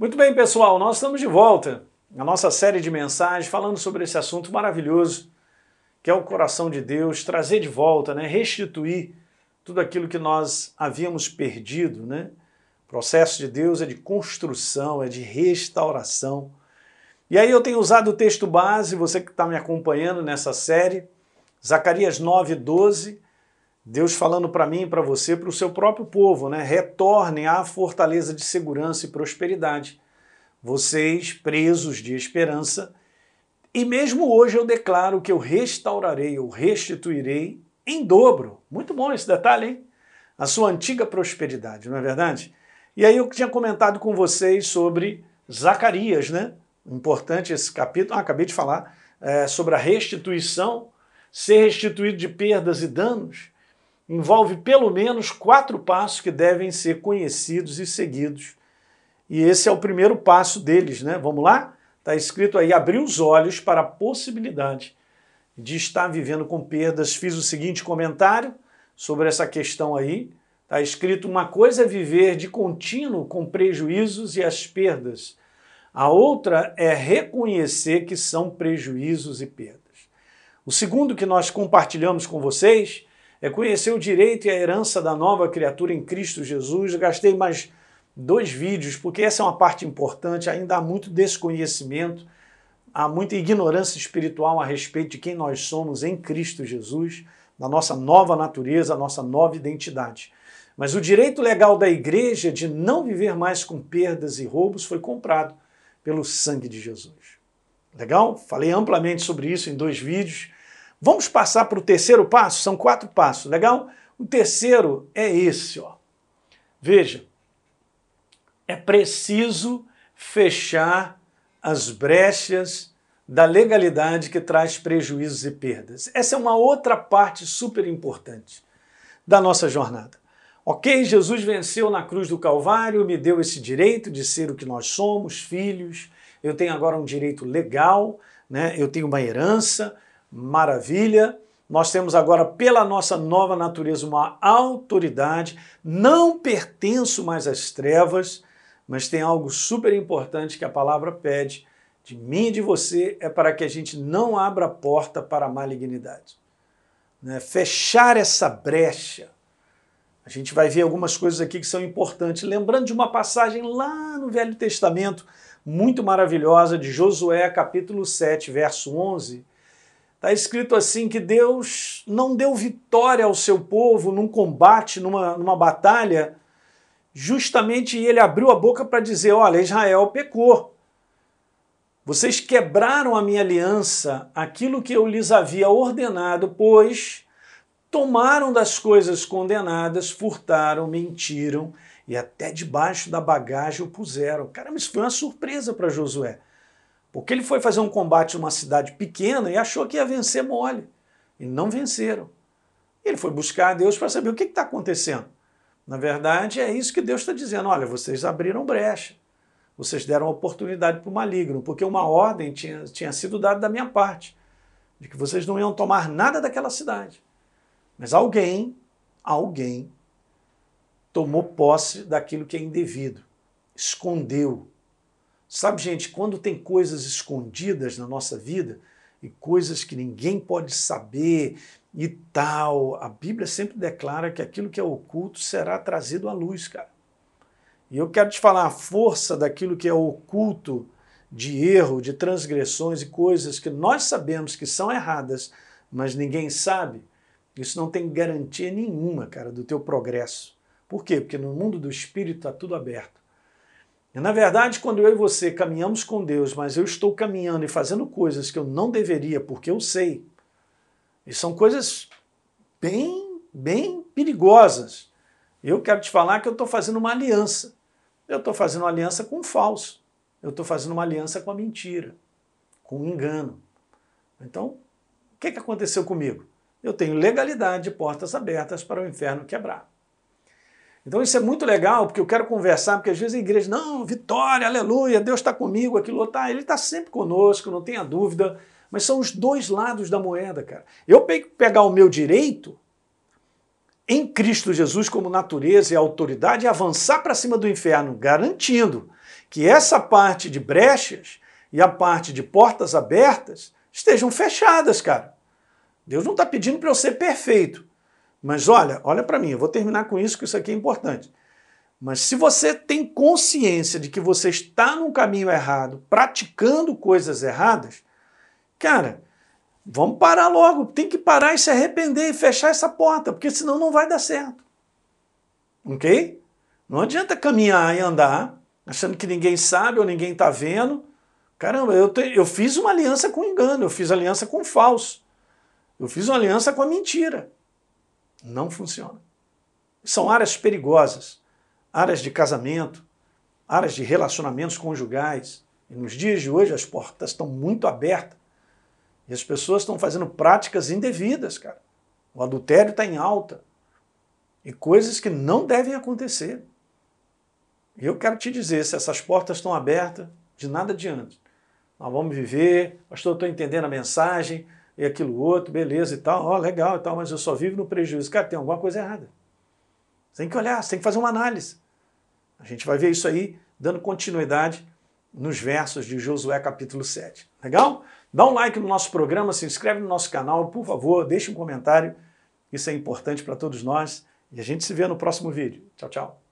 Muito bem, pessoal, nós estamos de volta na nossa série de mensagens falando sobre esse assunto maravilhoso que é o coração de Deus, trazer de volta, né, restituir tudo aquilo que nós havíamos perdido, né? O processo de Deus é de construção, é de restauração. E aí eu tenho usado o texto base, você que está me acompanhando nessa série, Zacarias 9, 12, Deus falando para mim para você, para o seu próprio povo, né? Retornem à fortaleza de segurança e prosperidade. Vocês, presos de esperança, e mesmo hoje eu declaro que eu restaurarei, eu restituirei em dobro. Muito bom esse detalhe, hein? A sua antiga prosperidade, não é verdade? E aí eu tinha comentado com vocês sobre Zacarias, né? Importante esse capítulo, ah, acabei de falar, é, sobre a restituição, ser restituído de perdas e danos envolve pelo menos quatro passos que devem ser conhecidos e seguidos. E esse é o primeiro passo deles, né? Vamos lá? Está escrito aí: abrir os olhos para a possibilidade de estar vivendo com perdas. Fiz o seguinte comentário sobre essa questão aí. Está escrito: uma coisa é viver de contínuo com prejuízos e as perdas. A outra é reconhecer que são prejuízos e perdas. O segundo que nós compartilhamos com vocês é conhecer o direito e a herança da nova criatura em Cristo Jesus. gastei mais dois vídeos, porque essa é uma parte importante, ainda há muito desconhecimento, há muita ignorância espiritual a respeito de quem nós somos em Cristo Jesus, da nossa nova natureza, nossa nova identidade. Mas o direito legal da igreja de não viver mais com perdas e roubos foi comprado pelo sangue de Jesus. Legal? Falei amplamente sobre isso em dois vídeos. Vamos passar para o terceiro passo? São quatro passos, legal? O terceiro é esse, ó. Veja, é preciso fechar as brechas da legalidade que traz prejuízos e perdas. Essa é uma outra parte super importante da nossa jornada. Ok, Jesus venceu na cruz do Calvário, me deu esse direito de ser o que nós somos, filhos. Eu tenho agora um direito legal, né? eu tenho uma herança, Maravilha! Nós temos agora, pela nossa nova natureza, uma autoridade. Não pertenço mais às trevas, mas tem algo super importante que a palavra pede de mim e de você é para que a gente não abra a porta para a malignidade. Né? Fechar essa brecha. A gente vai ver algumas coisas aqui que são importantes. Lembrando de uma passagem lá no Velho Testamento, muito maravilhosa, de Josué, capítulo 7, verso 11 Está escrito assim que Deus não deu vitória ao seu povo num combate, numa, numa batalha, justamente ele abriu a boca para dizer: olha, Israel pecou. Vocês quebraram a minha aliança, aquilo que eu lhes havia ordenado, pois tomaram das coisas condenadas, furtaram, mentiram e até debaixo da bagagem o puseram. Caramba, isso foi uma surpresa para Josué. Porque ele foi fazer um combate numa cidade pequena e achou que ia vencer mole. E não venceram. Ele foi buscar a Deus para saber o que está acontecendo. Na verdade, é isso que Deus está dizendo. Olha, vocês abriram brecha. Vocês deram oportunidade para o maligno, porque uma ordem tinha, tinha sido dada da minha parte, de que vocês não iam tomar nada daquela cidade. Mas alguém, alguém, tomou posse daquilo que é indevido, escondeu, Sabe, gente, quando tem coisas escondidas na nossa vida e coisas que ninguém pode saber e tal, a Bíblia sempre declara que aquilo que é oculto será trazido à luz, cara. E eu quero te falar a força daquilo que é oculto de erro, de transgressões e coisas que nós sabemos que são erradas, mas ninguém sabe. Isso não tem garantia nenhuma, cara, do teu progresso. Por quê? Porque no mundo do espírito está tudo aberto. Na verdade, quando eu e você caminhamos com Deus, mas eu estou caminhando e fazendo coisas que eu não deveria, porque eu sei, e são coisas bem, bem perigosas. Eu quero te falar que eu estou fazendo uma aliança. Eu estou fazendo uma aliança com o falso. Eu estou fazendo uma aliança com a mentira, com o engano. Então, o que, que aconteceu comigo? Eu tenho legalidade de portas abertas para o inferno quebrar. Então isso é muito legal, porque eu quero conversar, porque às vezes a igreja, não, vitória, aleluia, Deus está comigo, aquilo está, Ele está sempre conosco, não tenha dúvida, mas são os dois lados da moeda, cara. Eu pegar o meu direito em Cristo Jesus como natureza e autoridade e avançar para cima do inferno, garantindo que essa parte de brechas e a parte de portas abertas estejam fechadas, cara. Deus não está pedindo para eu ser perfeito. Mas olha, olha para mim, eu vou terminar com isso, que isso aqui é importante. Mas se você tem consciência de que você está num caminho errado, praticando coisas erradas, cara, vamos parar logo. Tem que parar e se arrepender e fechar essa porta, porque senão não vai dar certo. Ok? Não adianta caminhar e andar achando que ninguém sabe ou ninguém está vendo. Caramba, eu, te, eu fiz uma aliança com engano, eu fiz aliança com falso, eu fiz uma aliança com a mentira. Não funciona. São áreas perigosas áreas de casamento, áreas de relacionamentos conjugais. E nos dias de hoje as portas estão muito abertas e as pessoas estão fazendo práticas indevidas, cara. O adultério está em alta e coisas que não devem acontecer. E eu quero te dizer, se essas portas estão abertas, de nada adianta. Nós vamos viver, pastor, estou entendendo a mensagem e aquilo outro, beleza e tal, ó, legal e tal, mas eu só vivo no prejuízo. Cara, tem alguma coisa errada. Você tem que olhar, você tem que fazer uma análise. A gente vai ver isso aí dando continuidade nos versos de Josué capítulo 7. Legal? Dá um like no nosso programa, se inscreve no nosso canal, por favor, deixe um comentário. Isso é importante para todos nós. E a gente se vê no próximo vídeo. Tchau, tchau.